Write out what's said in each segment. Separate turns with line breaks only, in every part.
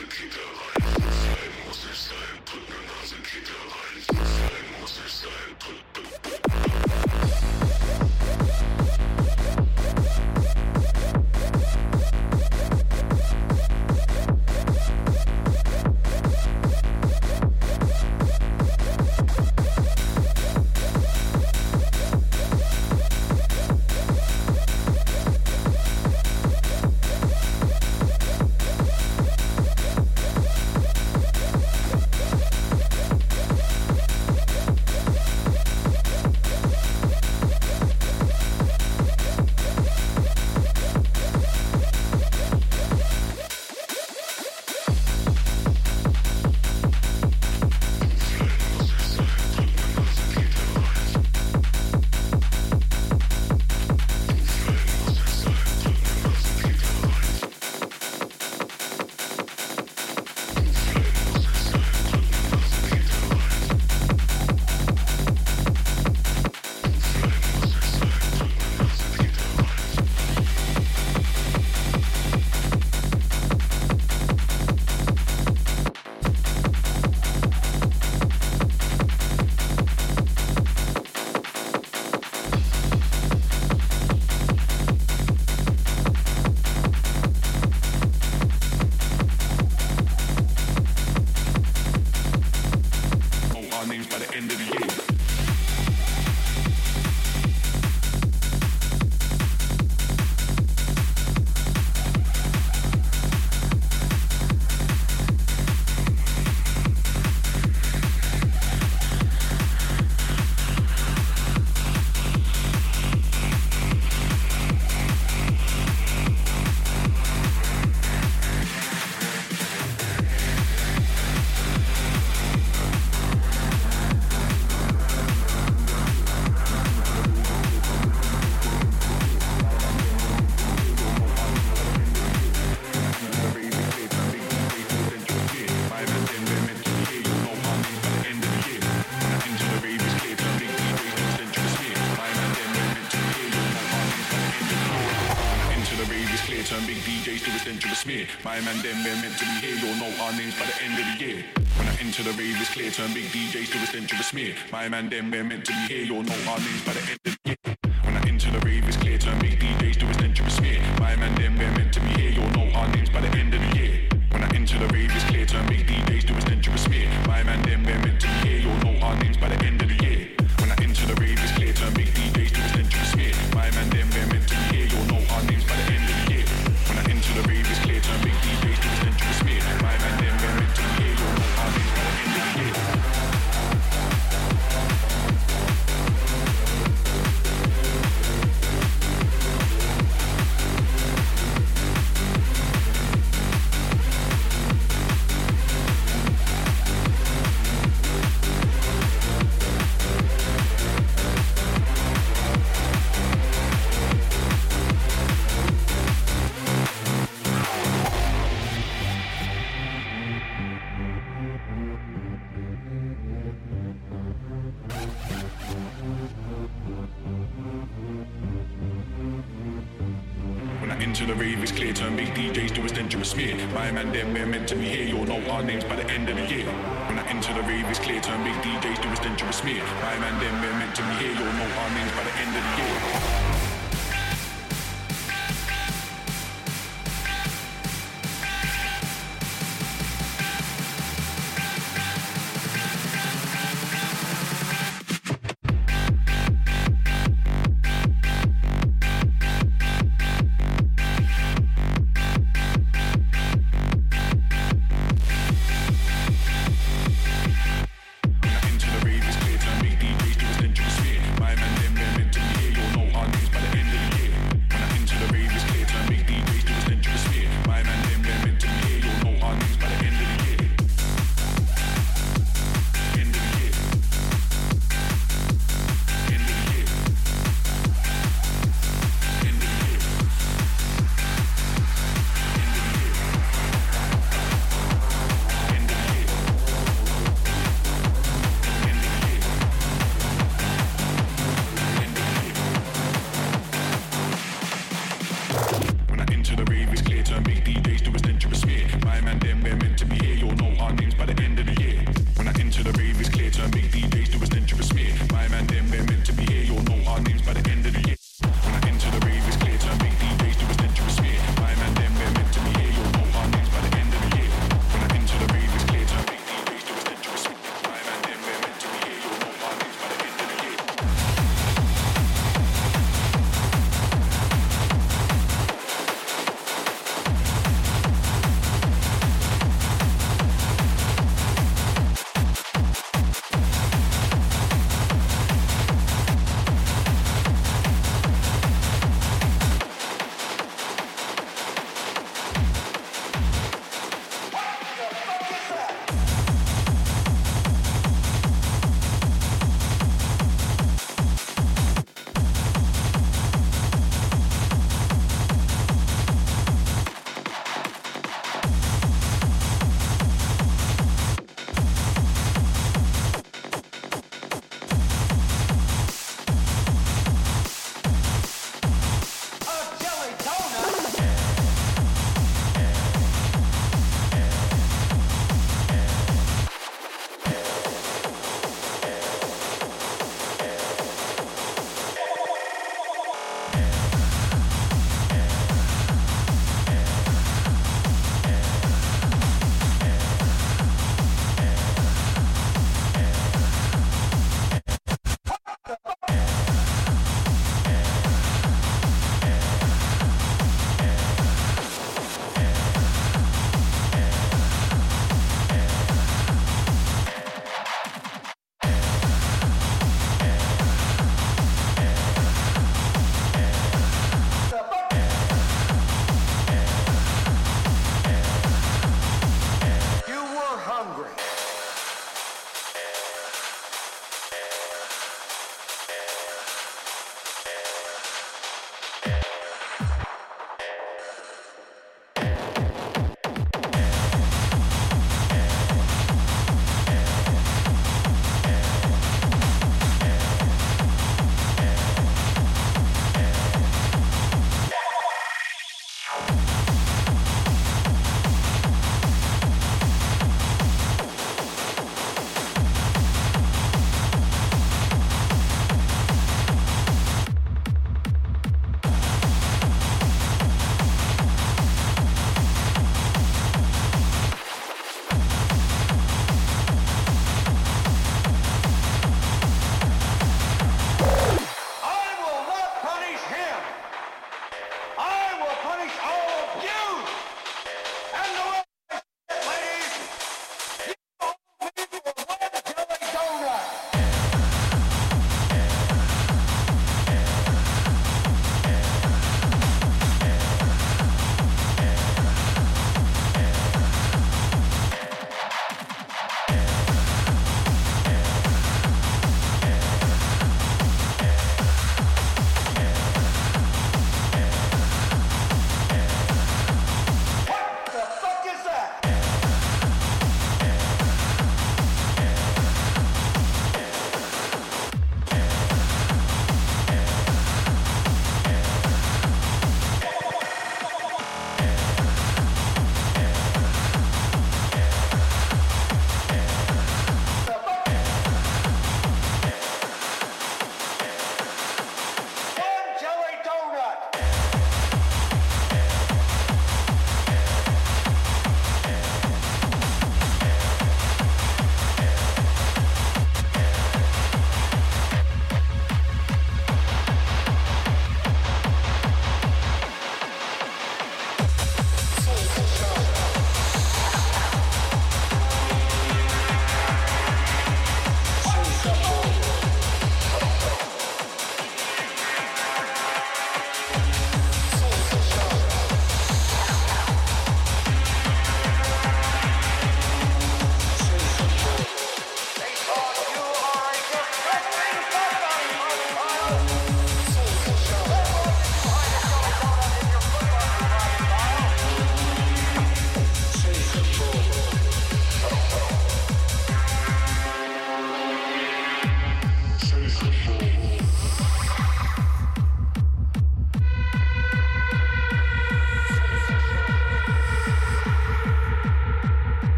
and keep their lines. Slide monster slide, put their knives keep put. My man, them we're meant to be here. You'll know our names by the end of the year. When I enter the rave, it's clear. Turn big DJs to a central smear. My man, them we're meant to be here. You'll know our names by the end My man, them we're meant to be here. You'll know our names by the end of the year. When I enter the rave, it's clear. Turn big DJs to a dangerous smear. My man, them we're meant to be here. You'll know our names by the end of the year.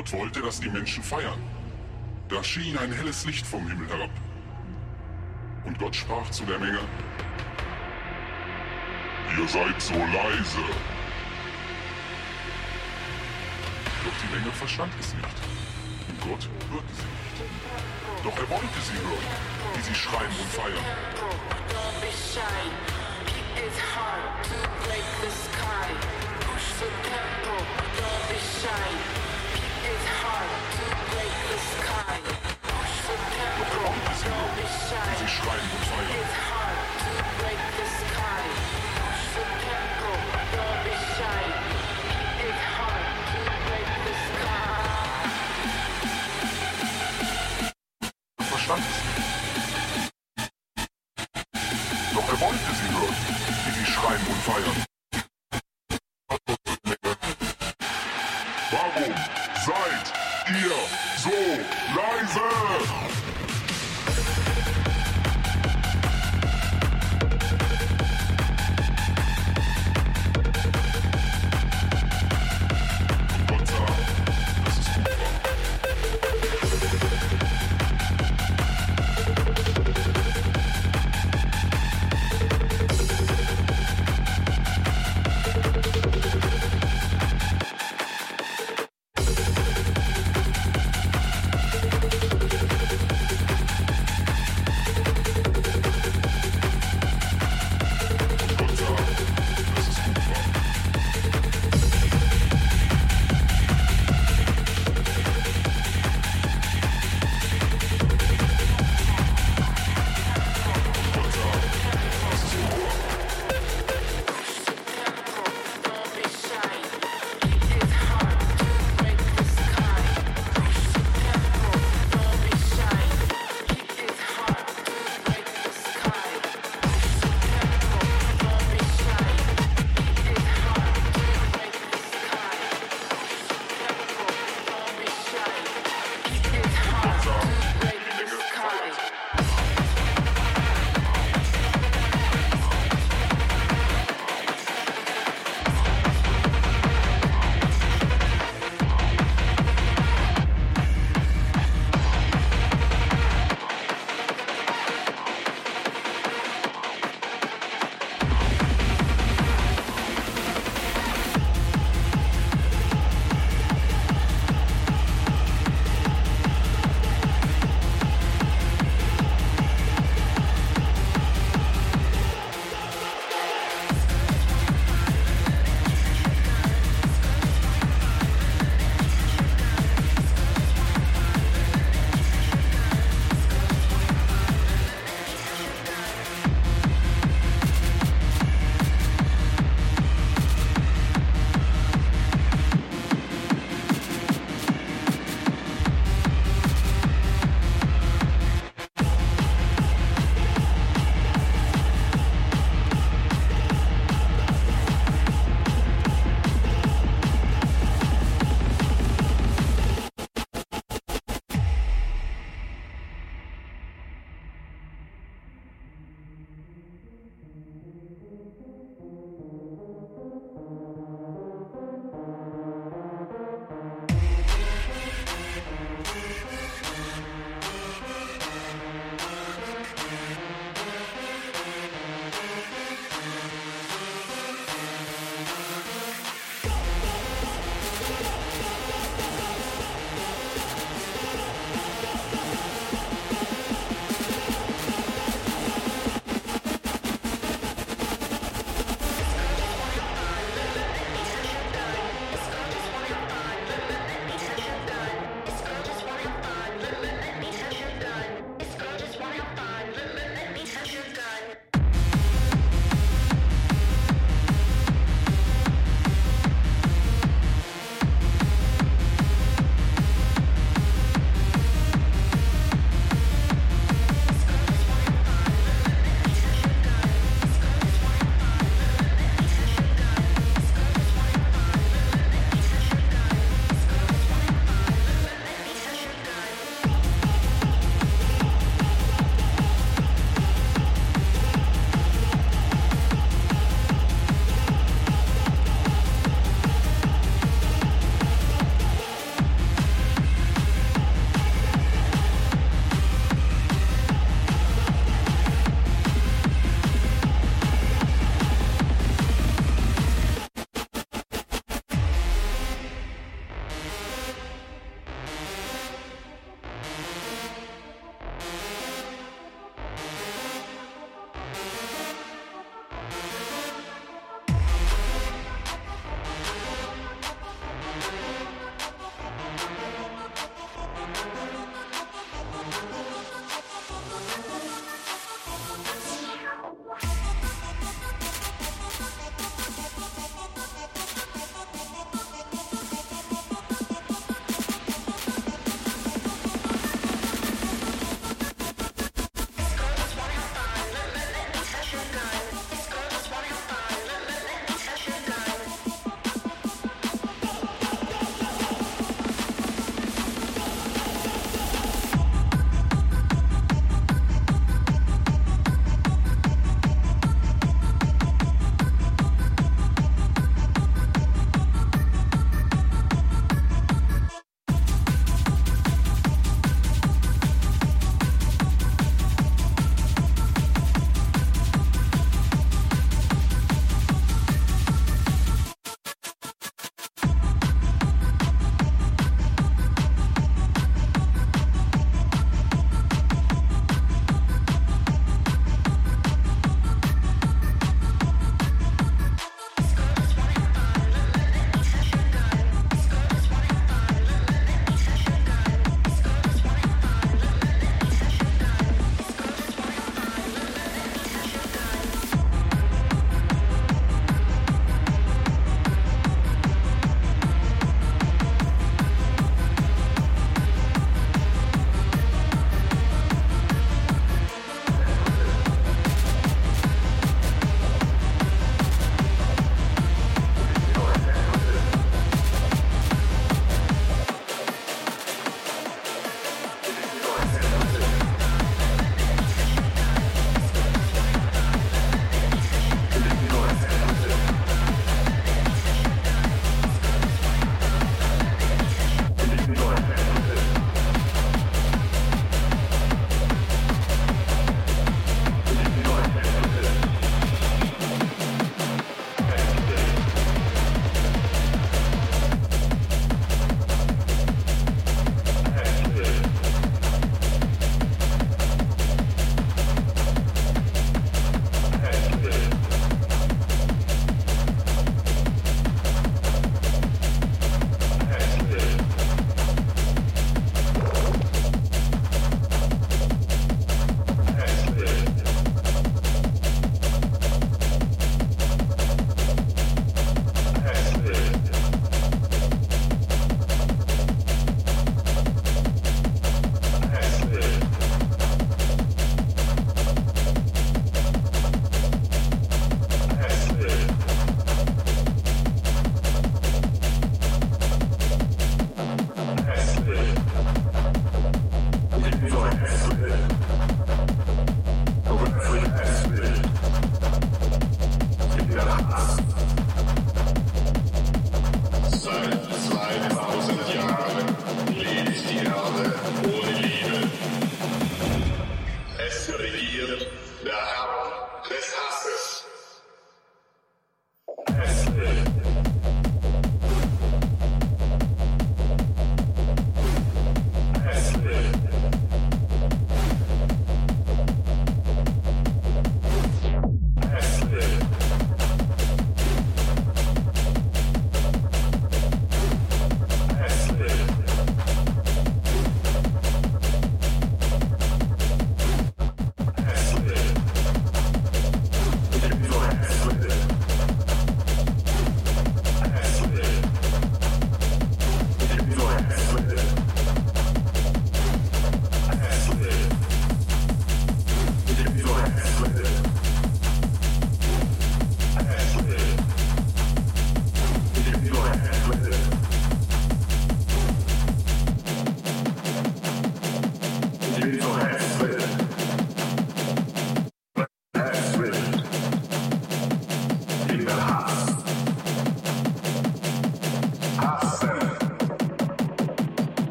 Gott wollte, dass die Menschen feiern. Da schien ein helles Licht vom Himmel herab. Und Gott sprach zu der Menge, Ihr seid so leise. Doch die Menge verstand es nicht. Und Gott hörte sie nicht. Doch er wollte sie hören, wie sie schreien und feiern. It's hard to break the sky. Don't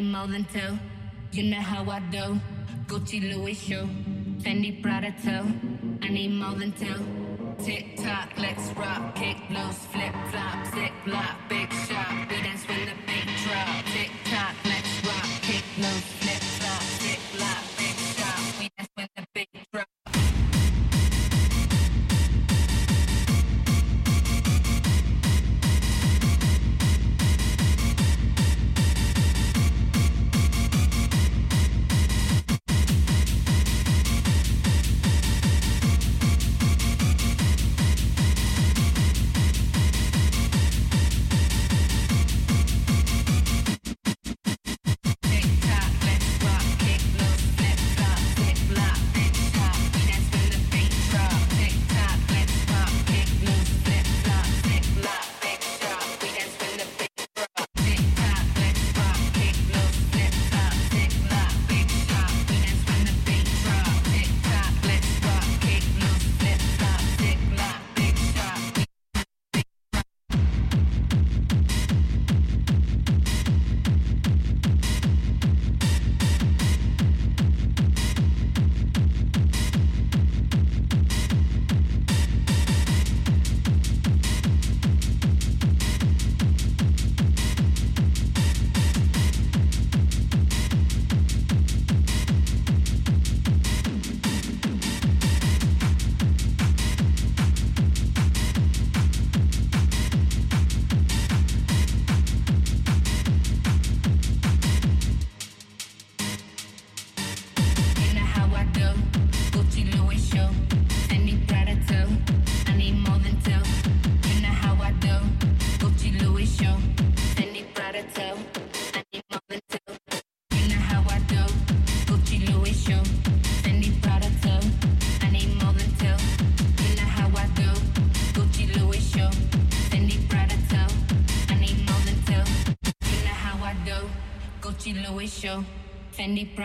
need more than two. You know how I do. Gucci Louis shoe, Fendi Prada toe. I need more than two. Tick tock, let's rock, kick loose, flip flop, zip lock.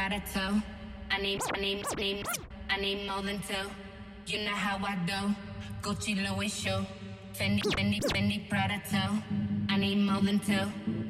gotta tell. I need, I need, I need, I need more than two. You know how I do. Gucci, Louis show, Fendi, Fendi, Fendi, Prada toe. I need more than two.